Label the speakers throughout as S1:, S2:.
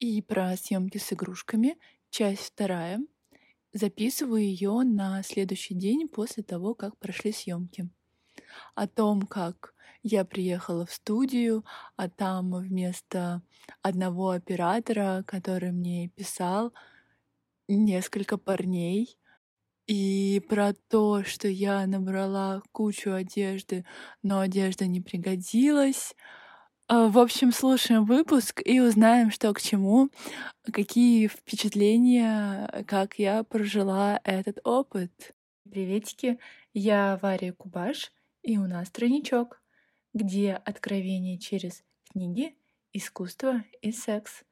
S1: И про съемки с игрушками, часть вторая. Записываю ее на следующий день после того, как прошли съемки. О том, как я приехала в студию, а там вместо одного оператора, который мне писал, несколько парней. И про то, что я набрала кучу одежды, но одежда не пригодилась. А, в общем, слушаем выпуск и узнаем, что к чему, какие впечатления, как я прожила этот опыт. Приветики, я Варя Кубаш, и у нас тройничок, где откровение через книги, искусство и секс.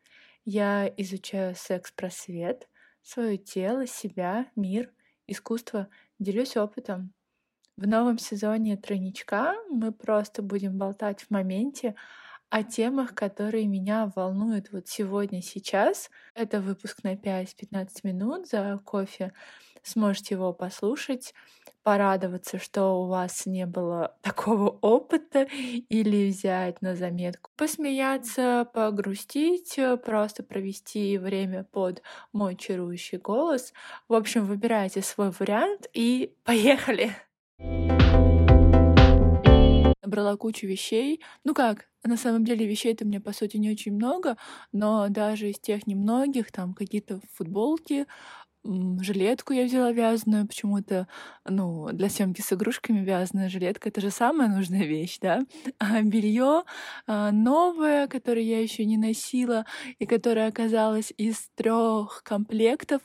S1: Я изучаю секс-просвет, свое тело, себя, мир, искусство, делюсь опытом. В новом сезоне тройничка мы просто будем болтать в моменте о темах, которые меня волнуют вот сегодня, сейчас. Это выпуск на 5-15 минут за кофе. Сможете его послушать, порадоваться, что у вас не было такого опыта, или взять на заметку, посмеяться, погрустить, просто провести время под мой чарующий голос. В общем, выбирайте свой вариант и поехали! Набрала кучу вещей. Ну как, на самом деле вещей-то мне, по сути, не очень много, но даже из тех немногих, там какие-то футболки, жилетку я взяла вязаную, почему-то, ну, для съемки с игрушками вязаная жилетка это же самая нужная вещь, да. А белье а, новое, которое я еще не носила и которое оказалось из трех комплектов,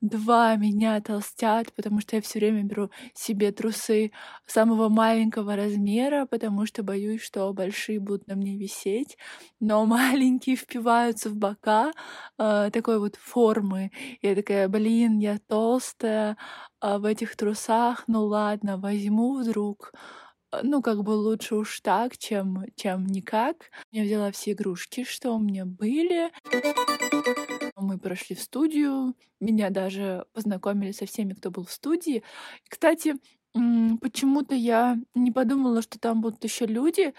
S1: два меня толстят, потому что я все время беру себе трусы самого маленького размера, потому что боюсь, что большие будут на мне висеть, но маленькие впиваются в бока э, такой вот формы. Я такая, блин, я толстая э, в этих трусах, ну ладно, возьму вдруг ну, как бы лучше уж так, чем, чем никак. Я взяла все игрушки, что у меня были. Мы прошли в студию, меня даже познакомили со всеми, кто был в студии. Кстати, почему-то я не подумала, что там будут еще люди.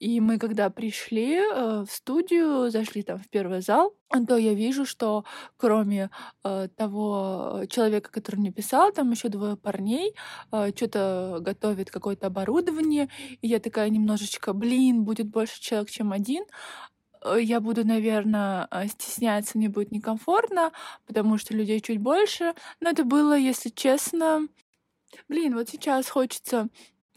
S1: И мы, когда пришли э, в студию, зашли там в первый зал, то я вижу, что кроме э, того человека, который мне писал, там еще двое парней э, что-то готовят какое-то оборудование. И я такая немножечко, блин, будет больше человек, чем один. Э, я буду, наверное, э, стесняться, мне будет некомфортно, потому что людей чуть больше. Но это было, если честно... Блин, вот сейчас хочется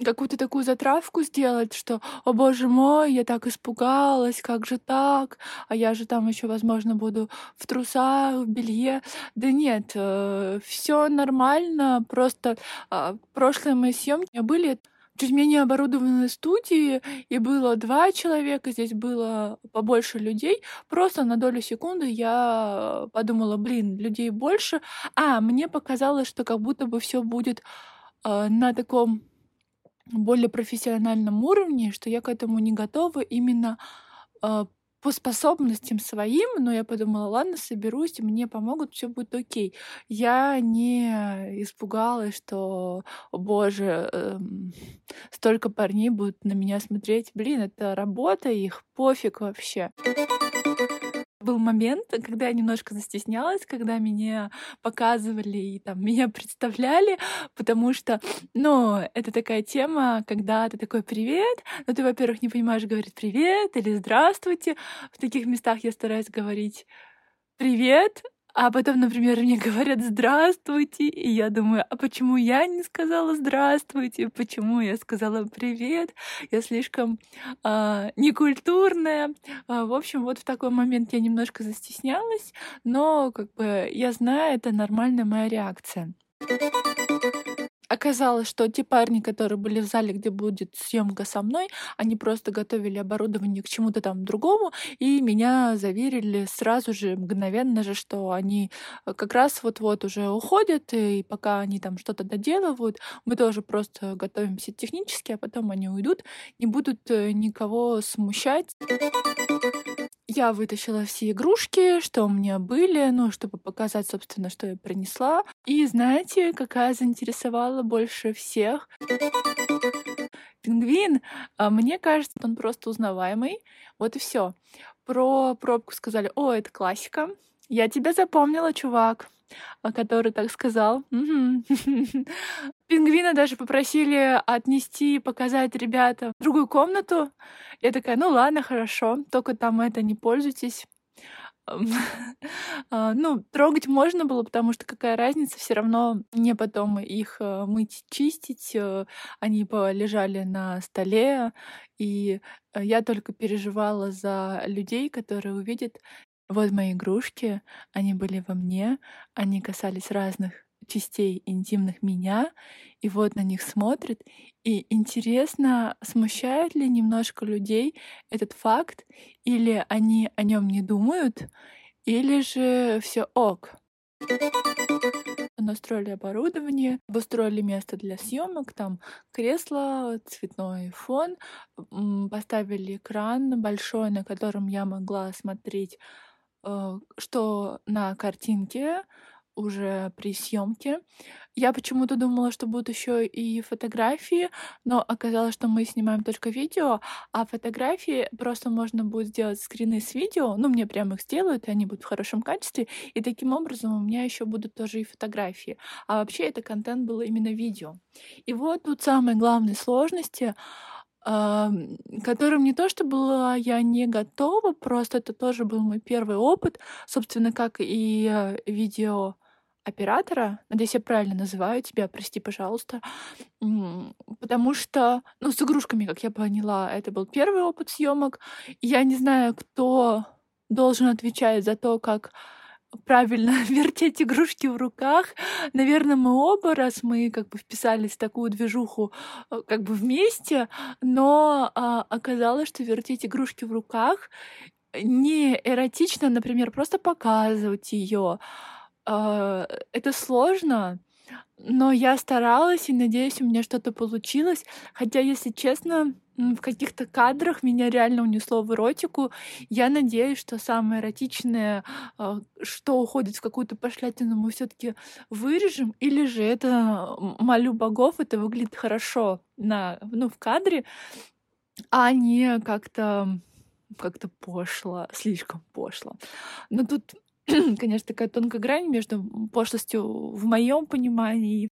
S1: какую-то такую затравку сделать, что, о боже мой, я так испугалась, как же так, а я же там еще, возможно, буду в трусах, в белье. Да нет, э, все нормально, просто э, прошлые мои съемки были чуть менее оборудованной студии, и было два человека, здесь было побольше людей. Просто на долю секунды я подумала, блин, людей больше. А, мне показалось, что как будто бы все будет э, на таком более профессиональном уровне, что я к этому не готова именно э, по способностям своим, но я подумала, ладно, соберусь, мне помогут, все будет окей. Я не испугалась, что, о боже, эм, столько парней будут на меня смотреть. Блин, это работа их, пофиг вообще был момент, когда я немножко застеснялась, когда меня показывали и там меня представляли, потому что, ну, это такая тема, когда ты такой «привет», но ты, во-первых, не понимаешь говорить «привет» или «здравствуйте». В таких местах я стараюсь говорить «привет», а потом, например, мне говорят «здравствуйте», и я думаю, а почему я не сказала «здравствуйте», почему я сказала «привет», я слишком э, некультурная. Э, в общем, вот в такой момент я немножко застеснялась, но как бы я знаю, это нормальная моя реакция. Оказалось, что те парни, которые были в зале, где будет съемка со мной, они просто готовили оборудование к чему-то там другому, и меня заверили сразу же, мгновенно же, что они э, как раз вот-вот уже уходят, и пока они там что-то доделывают, мы тоже просто готовимся технически, а потом они уйдут, не будут э, никого смущать. Я вытащила все игрушки, что у меня были, ну, чтобы показать, собственно, что я принесла. И знаете, какая заинтересовала больше всех? пингвин, а, мне кажется, он просто узнаваемый. Вот и все. Про пробку сказали, о, это классика. Я тебя запомнила, чувак который так сказал. Пингвина даже попросили отнести, показать ребята в другую комнату. Я такая, ну ладно, хорошо, только там это не пользуйтесь. А, ну, трогать можно было, потому что какая разница, все равно мне потом их э, мыть, чистить. Э, они полежали на столе, и э, я только переживала за людей, которые увидят вот мои игрушки, они были во мне, они касались разных частей интимных меня, и вот на них смотрит. И интересно, смущает ли немножко людей этот факт, или они о нем не думают, или же все ок. Настроили оборудование, обустроили место для съемок, там кресло, цветной фон, поставили экран большой, на котором я могла смотреть что на картинке уже при съемке. Я почему-то думала, что будут еще и фотографии, но оказалось, что мы снимаем только видео, а фотографии просто можно будет сделать скрины с видео. Ну, мне прямо их сделают, и они будут в хорошем качестве. И таким образом у меня еще будут тоже и фотографии. А вообще это контент был именно видео. И вот тут самые главные сложности которым не то, что была я не готова, просто это тоже был мой первый опыт, собственно, как и э, видео оператора, надеюсь, я правильно называю тебя, прости, пожалуйста, потому что, ну, с игрушками, как я поняла, это был первый опыт съемок. Я не знаю, кто должен отвечать за то, как правильно вертеть игрушки в руках. Наверное, мы оба, раз мы как бы вписались в такую движуху э, как бы вместе, но а, оказалось, что вертеть игрушки в руках не эротично, например, просто показывать ее. А, это сложно, но я старалась и надеюсь, у меня что-то получилось. Хотя, если честно, в каких-то кадрах меня реально унесло в эротику. Я надеюсь, что самое эротичное, а, что уходит в какую-то пошлятину, мы все таки вырежем, или же это, молю богов, это выглядит хорошо на, ну, в кадре, а не как-то как-то пошло, слишком пошло. Но тут конечно, такая тонкая грань между пошлостью в моем понимании.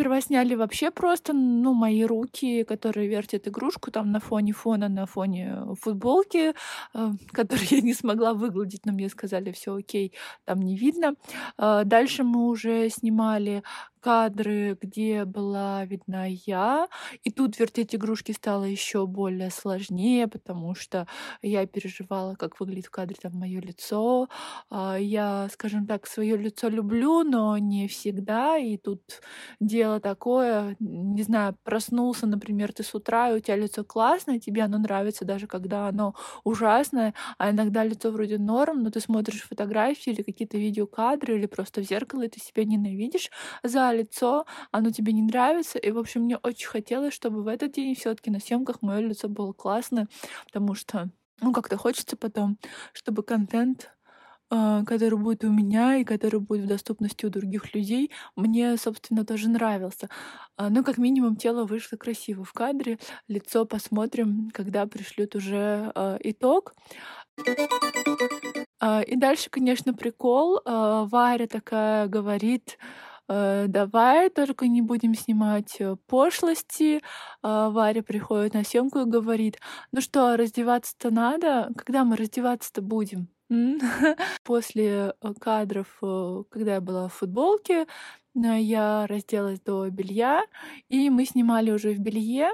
S1: Сперва сняли вообще просто, ну, мои руки, которые вертят игрушку там на фоне фона, на фоне футболки, э, которую я не смогла выгладить, но мне сказали, все окей, там не видно. Э, дальше мы уже снимали кадры, где была видна я. И тут вертеть игрушки стало еще более сложнее, потому что я переживала, как выглядит в кадре там мое лицо. А, я, скажем так, свое лицо люблю, но не всегда. И тут дело такое, не знаю, проснулся, например, ты с утра, и у тебя лицо классное, тебе оно нравится, даже когда оно ужасное, а иногда лицо вроде норм, но ты смотришь фотографии или какие-то видеокадры, или просто в зеркало, и ты себя ненавидишь за лицо, оно тебе не нравится. И, в общем, мне очень хотелось, чтобы в этот день все таки на съемках мое лицо было классное, потому что, ну, как-то хочется потом, чтобы контент а, который будет у меня и который будет в доступности у других людей, мне, собственно, тоже нравился. А, ну, как минимум, тело вышло красиво в кадре, лицо посмотрим, когда пришлют уже э, итог. И дальше, конечно, прикол. Варя такая говорит, Э, давай только не будем снимать э, пошлости. А, Варя приходит на съемку и говорит, ну что, раздеваться-то надо? Когда мы раздеваться-то будем? После э, кадров, когда я была в футболке, я разделась до белья, и мы снимали уже в белье.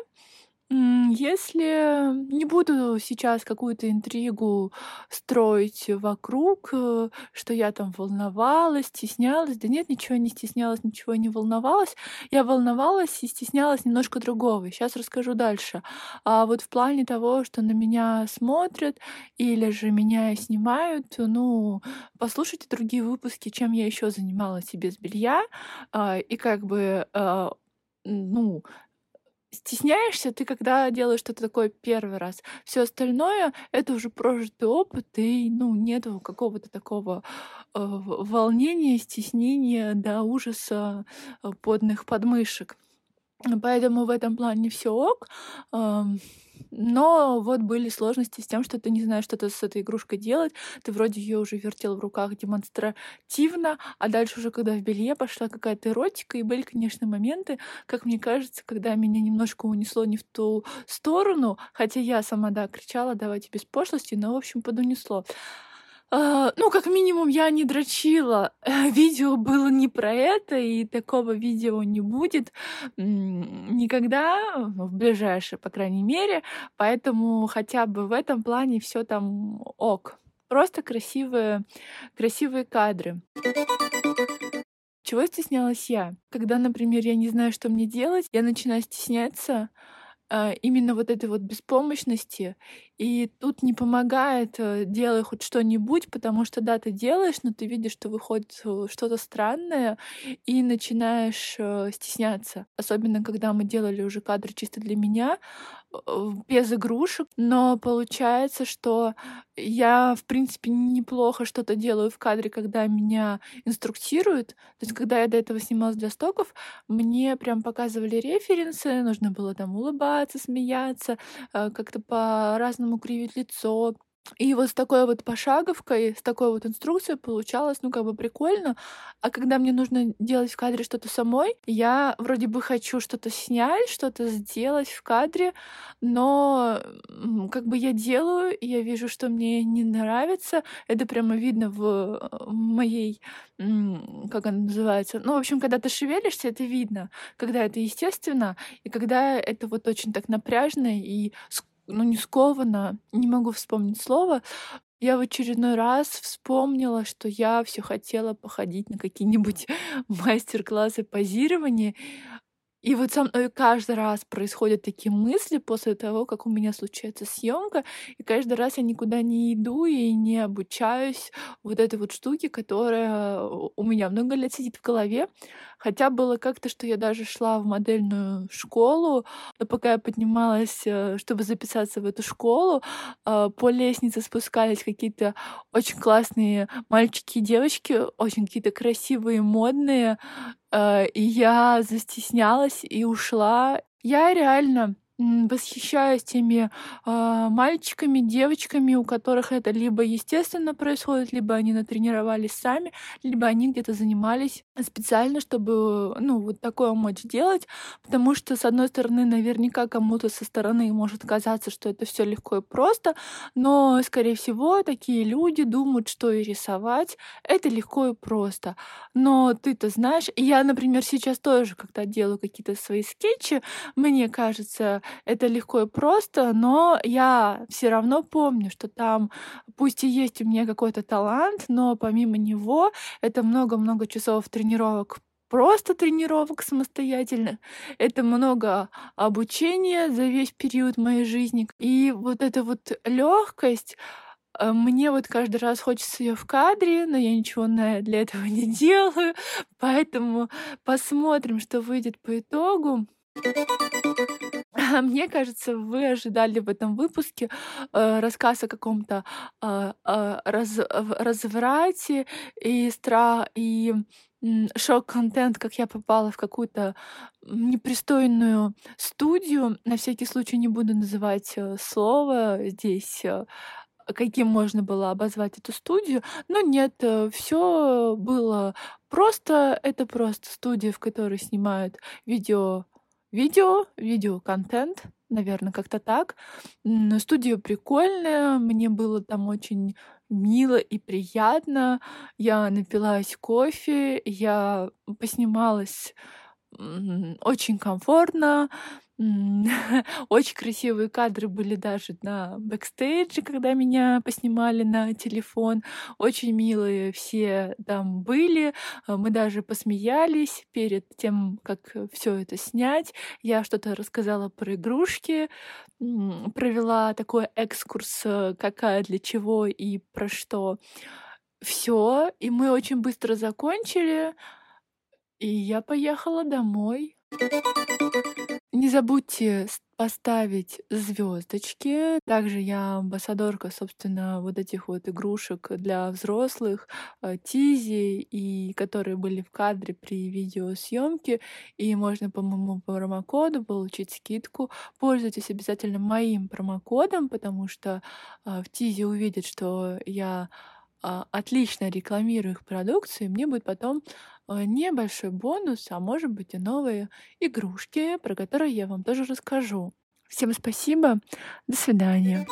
S1: Если не буду сейчас какую-то интригу строить вокруг, э, что я там волновалась, стеснялась. Да нет, ничего не стеснялась, ничего не волновалась. Я волновалась и стеснялась немножко другого. Сейчас расскажу дальше. А вот в плане того, что на меня смотрят или же меня снимают, ну, послушайте другие выпуски, чем я еще занималась и без белья. А, и как бы а, ну, стесняешься ты, когда делаешь что-то такое первый раз. Все остальное это уже прожитый опыт, и ну нету какого-то такого э, волнения, стеснения до ужаса э, подных подмышек. Поэтому в этом плане все ок. Но вот были сложности с тем, что ты не знаешь, что-то с этой игрушкой делать. Ты вроде ее уже вертел в руках демонстративно, а дальше уже, когда в белье пошла какая-то эротика, и были, конечно, моменты, как мне кажется, когда меня немножко унесло не в ту сторону, хотя я сама, да, кричала, давайте без пошлости, но, в общем, подунесло. А, ну, как минимум, я не дрочила. Видео было не про это, и такого видео не будет никогда, в ближайшее, по крайней мере. Поэтому хотя бы в этом плане все там ок. Просто красивые, красивые кадры. Чего стеснялась я? Когда, например, я не знаю, что мне делать, я начинаю стесняться, а, именно вот этой вот беспомощности. И тут не помогает э, делай хоть что-нибудь, потому что да, ты делаешь, но ты видишь, что выходит э, что-то странное, и начинаешь э, стесняться. Особенно, когда мы делали уже кадры чисто для меня, без игрушек, но получается, что я, в принципе, неплохо что-то делаю в кадре, когда меня инструктируют. То есть, когда я до этого снималась для стоков, мне прям показывали референсы, нужно было там улыбаться, смеяться, как-то по-разному кривить лицо, и вот с такой вот пошаговкой, с такой вот инструкцией получалось, ну, как бы прикольно. А когда мне нужно делать в кадре что-то самой, я вроде бы хочу что-то снять, что-то сделать в кадре, но как бы я делаю, я вижу, что мне не нравится. Это прямо видно в э, моей, как она называется, ну, в общем, когда ты шевелишься, это видно, когда это естественно, и когда это вот очень так напряжно и ну, не сковано, не могу вспомнить слово. Я в очередной раз вспомнила, что я все хотела походить на какие-нибудь мастер-классы позирования. И вот со мной каждый раз происходят такие мысли после того, как у меня случается съемка, и каждый раз я никуда не иду и не обучаюсь вот этой вот штуке, которая у меня много лет сидит в голове. Хотя было как-то, что я даже шла в модельную школу, но пока я поднималась, э, чтобы записаться в эту школу, э, по лестнице спускались какие-то очень классные мальчики и девочки, очень какие-то красивые, модные, Э, и я застеснялась и ушла. Я реально восхищаюсь теми э, мальчиками, девочками, у которых это либо естественно происходит, либо они натренировались сами, либо они где-то занимались специально, чтобы, ну, вот такое мочь делать, потому что, с одной стороны, наверняка кому-то со стороны может казаться, что это все легко и просто, но, скорее всего, такие люди думают, что и рисовать это легко и просто. Но ты-то знаешь, я, например, сейчас тоже, когда делаю какие-то свои скетчи, мне кажется, это легко и просто, но я все равно помню, что там, пусть и есть у меня какой-то талант, но помимо него это много-много часов тренировок просто тренировок самостоятельно. Это много обучения за весь период моей жизни. И вот эта вот легкость, э, мне вот каждый раз хочется ее в кадре, но я ничего для этого не делаю. Поэтому посмотрим, что выйдет по итогу. Мне кажется, вы ожидали в этом выпуске э, рассказ о каком-то э, раз, разврате и страх и шок-контент, как я попала в какую-то непристойную студию. На всякий случай не буду называть э, слово здесь, э, каким можно было обозвать эту студию. Но нет, э, все было просто. Это просто студия, в которой снимают видео видео, видеоконтент, наверное, как-то так. Студия прикольная, мне было там очень мило и приятно. Я напилась кофе, я поснималась очень комфортно. Очень красивые кадры были даже на бэкстейдже, когда меня поснимали на телефон. Очень милые все там были. Мы даже посмеялись перед тем, как все это снять. Я что-то рассказала про игрушки, провела такой экскурс, э, какая для чего и про что. Все, и мы очень быстро закончили, и я поехала домой. Не забудьте поставить звездочки. Также я амбассадорка, собственно, вот этих вот игрушек для взрослых, э, Тизи, и которые были в кадре при видеосъемке. И можно по моему промокоду получить скидку. Пользуйтесь обязательно моим промокодом, потому что э, в Тизи увидят, что я а, отлично рекламирую их продукцию, и мне будет потом небольшой бонус, а может быть и новые игрушки, про которые я вам тоже расскажу. Всем спасибо, до свидания.